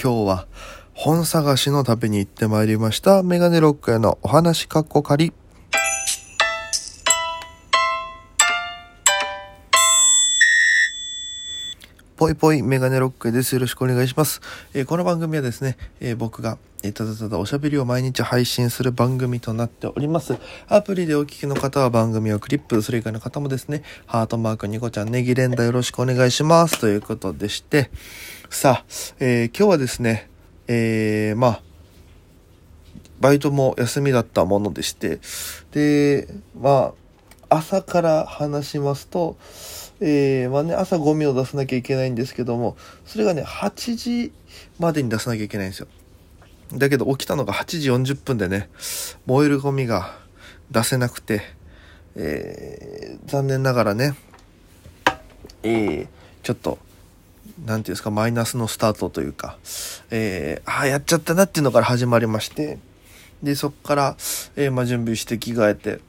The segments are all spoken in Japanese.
今日は本探しの旅に行ってまいりましたメガネロックへのお話かっこ仮ぽいぽいメガネロックです。よろしくお願いします。えーこの番組はですね、えー僕が、えーただただおしゃべりを毎日配信する番組となっております。アプリでお聞きの方は番組をクリップ、それ以外の方もですね、ハートマーク、ニコちゃん、ネギ連打よろしくお願いします。ということでして、さあ、えー今日はですね、えーまあ、バイトも休みだったものでして、で、まあ、朝から話しますと、えーまあね、朝ゴミを出さなきゃいけないんですけども、それがね、8時までに出さなきゃいけないんですよ。だけど起きたのが8時40分でね、燃えるゴミが出せなくて、えー残念ながらね、えーちょっと、なんていうんですか、マイナスのスタートというか、えーああ、やっちゃったなっていうのから始まりまして、で、そっから、えーまあ、準備して着替えて、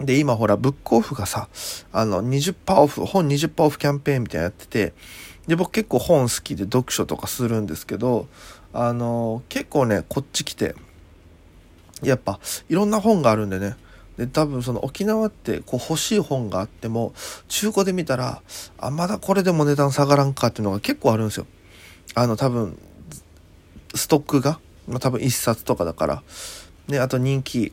で、今ほら、ブックオフがさ、あの、20%オフ、本20%オフキャンペーンみたいなやってて、で、僕結構本好きで読書とかするんですけど、あの、結構ね、こっち来て、やっぱ、いろんな本があるんでね、で、多分その沖縄ってこう欲しい本があっても、中古で見たら、あ、まだこれでも値段下がらんかっていうのが結構あるんですよ。あの、多分、ストックが、まあ、多分1冊とかだから、ね、あと人気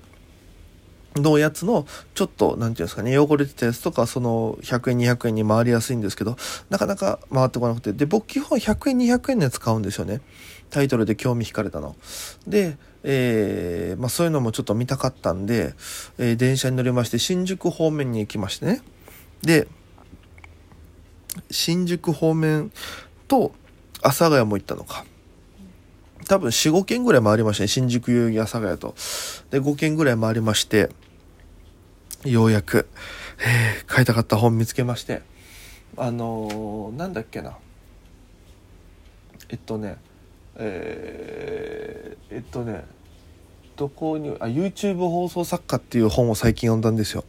のやつの、ちょっと、なんていうんですかね、汚れてたやつとか、その、100円、200円に回りやすいんですけど、なかなか回ってこなくて、で、僕基本100円、200円のやつ買うんですよね。タイトルで興味惹かれたの。で、えーまあそういうのもちょっと見たかったんで、えー電車に乗りまして、新宿方面に行きましてね。で、新宿方面と阿佐ヶ谷も行ったのか。多分4、5軒ぐらい回りましたね。新宿、代々木、阿佐ヶ谷と。で、5軒ぐらい回りまして、ようやく、えー買いたかった本見つけまして。あのーなんだっけな。えっとね、えーえっとね、どこに、あ、YouTube 放送作家っていう本を最近読んだんですよ。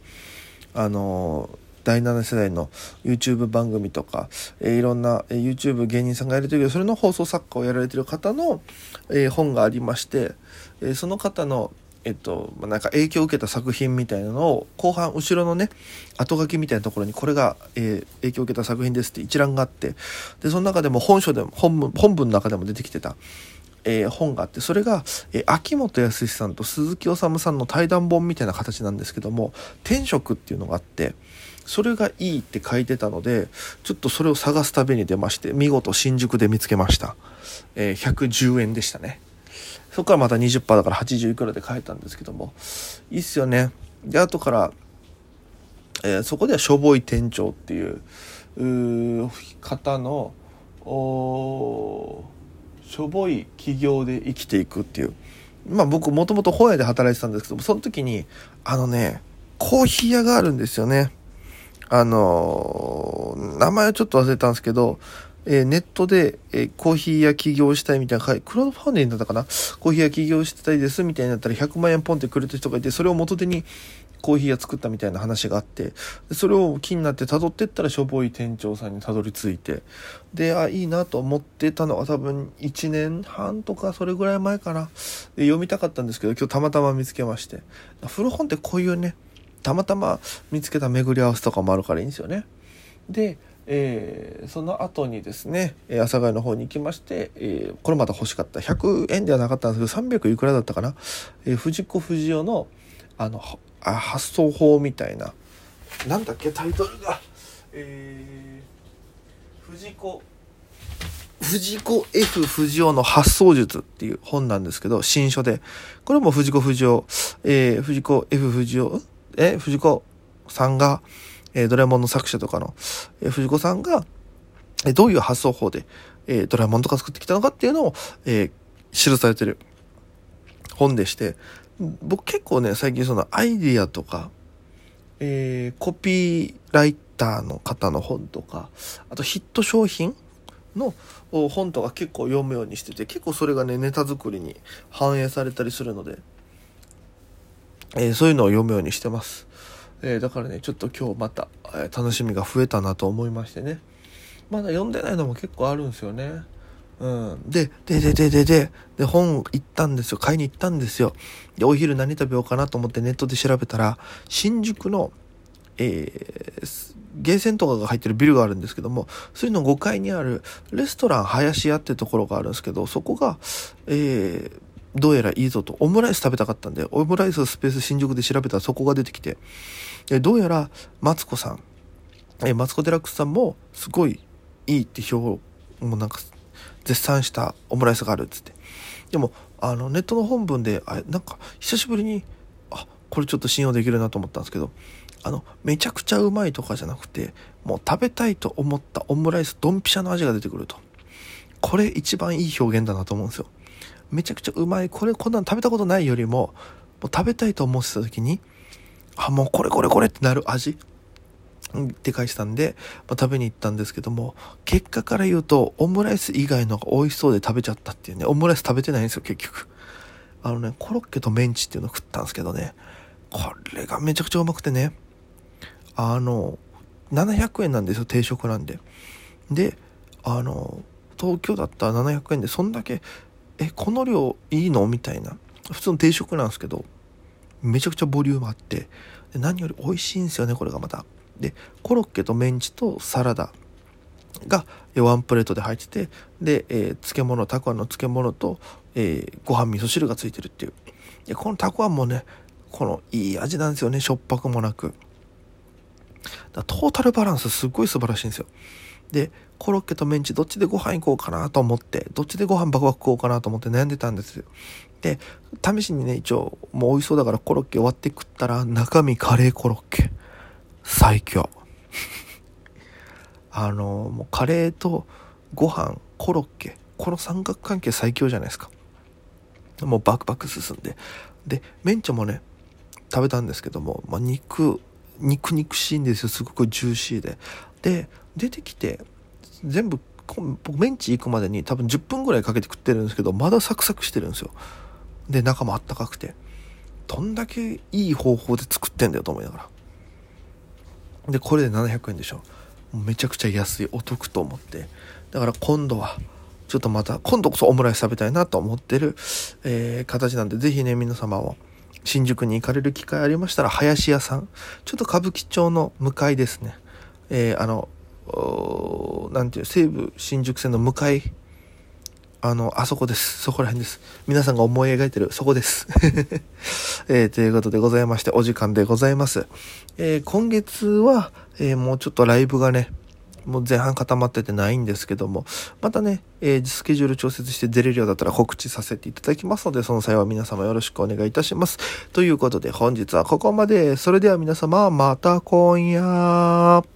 あのー第7世代の YouTube 番組とか、えーいろんな、えー YouTube 芸人さんがやれてるけどそれの放送作家をやられてる方の、えー本がありまして、えその方のえっと、なんか影響を受けた作品みたいなのを後半後ろのね後書きみたいなところにこれが、えー影響を受けた作品ですって一覧があってでその中でも本書でも本文本文の中でも出てきてた、えー本があってそれが、えー秋元康さんと鈴木おさんの対談本みたいな形なんですけども「天職」っていうのがあってそれがいいって書いてたのでちょっとそれを探す旅に出まして見事新宿で見つけました、え110円でしたね。そこからまた20%だから80いくらで買えたんですけども。いいっすよね。で後から、えーそこではしょぼい店長っていう方のしょぼい企業で生きていくっていう。まあ僕もともと本屋で働いてたんですけどもその時にあのねコーヒー屋があるんですよね。あのー名前はちょっと忘れたんですけど、えーネットで、えーコーヒー屋起業したいみたいな、クラウドファンディングだったかな？コーヒー屋起業したいですみたいになったら100万円ポンってくれた人がいて、それを元手にコーヒー屋作ったみたいな話があって、それを気になって辿ってったらしょぼい店長さんにたどり着いて、で、あ、いいなと思ってたのは多分1年半とかそれぐらい前かな。で読みたかったんですけど、今日たまたま見つけまして。古本ってこういうね、たまたま見つけた巡り合わせとかもあるからいいんですよね。で、えーその後にですね、阿佐ヶ谷の方に行きまして、えーこれまた欲しかった。100円ではなかったんですけど300いくらだったかな、えー藤子不二雄のあのあ発想法みたいな。なんだっけ？タイトルが。えー藤子藤子 F 不二雄の発想術っていう本なんですけど、新書で。これも藤子不二雄、えー藤子 F 不二雄、え藤子さんが、えドラえもんの作者とかの、え藤子さんが、えどういう発想法で、えドラえもんとか作ってきたのかっていうのを、え記されてる本でして、僕結構ね、最近そのアイディアとか、えーコピーライターの方の本とか、あとヒット商品の本とか結構読むようにしてて、結構それがね、ネタ作りに反映されたりするので、えーそういうのを読むようにしてます。えーだからね、ちょっと今日また、えー楽しみが増えたなと思いましてね。まだ読んでないのも結構あるんですよね。うん。で、で、で、で、で、で、で、本行ったんですよ。買いに行ったんですよ。で、お昼何食べようかなと思ってネットで調べたら、新宿の、えー、ゲーセンとかが入ってるビルがあるんですけども、それの5階にあるレストラン林屋ってところがあるんですけど、そこが、えー、どうやらいいぞと、オムライス食べたかったんで、オムライススペース新宿で調べたらそこが出てきて、でどうやら、マツコさん、えマツコ・デラックスさんも、すごいいいって評、もうなんか、絶賛したオムライスがあるっつって。でも、あの、ネットの本文で、あなんか、久しぶりに、あ、これちょっと信用できるなと思ったんですけど、あの、めちゃくちゃうまいとかじゃなくて、もう食べたいと思ったオムライス、ドンピシャの味が出てくると。これ一番いい表現だなと思うんですよ。めちゃくちゃうまい。これ、こんなの食べたことないよりも、もう食べたいと思ってた時に、あ、もうこれこれこれってなる味って返したんで、まあ、食べに行ったんですけども、結果から言うと、オムライス以外のが美味しそうで食べちゃったっていうね、オムライス食べてないんですよ、結局。あのね、コロッケとメンチっていうのを食ったんですけどね、これがめちゃくちゃうまくてね、あの、700円なんですよ、定食なんで。で、あの、東京だったら700円で、そんだけえこの量いいの？みたいな。普通の定食なんですけどめちゃくちゃボリュームあってで何より美味しいんですよねこれがまた。でコロッケとメンチとサラダがワンプレートで入っててで、えー、漬物たくあんの漬物と、えー、ご飯味噌汁がついてるっていう。でこのたくあんもねこのいい味なんですよねしょっぱくもなく。だトータルバランスすっごい素晴らしいんですよ。でコロッケとメンチどっちでご飯行こうかなと思って、どっちでご飯バクバク食おうかなと思って悩んでたんですよ。で、試しにね、一応、もう美味しそうだからコロッケ終わって食ったら、中身カレーコロッケ。最強。あの、もうカレーとご飯、コロッケ、この三角関係最強じゃないですか。もうバクバク進んで。で、メンチョもね、食べたんですけども、まあ、肉、肉肉しいんですよ。すごくジューシーで。で、出てきて、全部僕メンチ行くまでに多分10分ぐらいかけて食ってるんですけどまだサクサクしてるんですよ。で中もあったかくて。どんだけいい方法で作ってんだよと思いながら。でこれで700円でしょ。めちゃくちゃ安い。お得と思って。だから今度はちょっとまた今度こそオムライス食べたいなと思ってる、えー、形なんで是非ね皆様も新宿に行かれる機会ありましたら林屋さん。ちょっと歌舞伎町の向かいですね。えー、あのなんていう、西武新宿線の向かい、あの、あそこです。そこら辺です。皆さんが思い描いてる、そこです。えー、ということでございまして、お時間でございます。えー、今月は、えー、もうちょっとライブがね、もう前半固まっててないんですけども、またね、えー、スケジュール調節して出れるようだったら告知させていただきますので、その際は皆様よろしくお願いいたします。ということで本日はここまで。それでは皆様、また今夜。